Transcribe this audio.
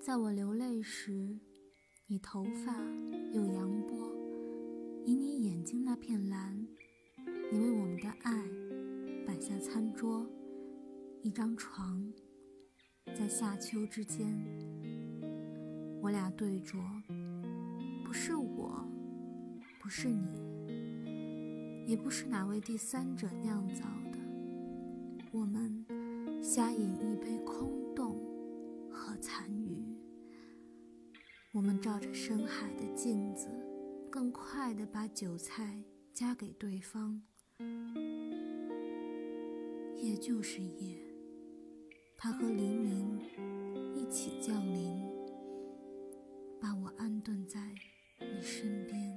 在我流泪时，你头发有扬波，以你眼睛那片蓝，你为我们的爱摆下餐桌，一张床，在夏秋之间，我俩对酌，不是我，不是你，也不是哪位第三者酿造的，我们瞎饮一杯空我们照着深海的镜子，更快地把韭菜夹给对方。夜就是夜，它和黎明一起降临，把我安顿在你身边。